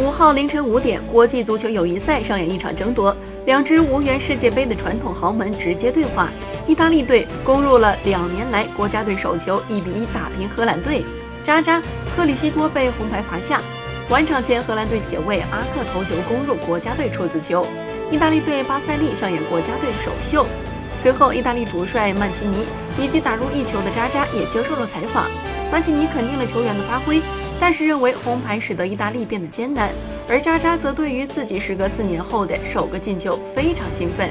五号凌晨五点，国际足球友谊赛上演一场争夺，两支无缘世界杯的传统豪门直接对话。意大利队攻入了两年来国家队首球，一比一打平荷兰队。渣渣克里希多被红牌罚下。完场前，荷兰队铁卫阿克头球攻入国家队处子球。意大利队巴塞利上演国家队首秀。随后，意大利主帅曼奇尼以及打入一球的扎扎也接受了采访。曼奇尼肯定了球员的发挥，但是认为红牌使得意大利变得艰难，而扎扎则对于自己时隔四年后的首个进球非常兴奋。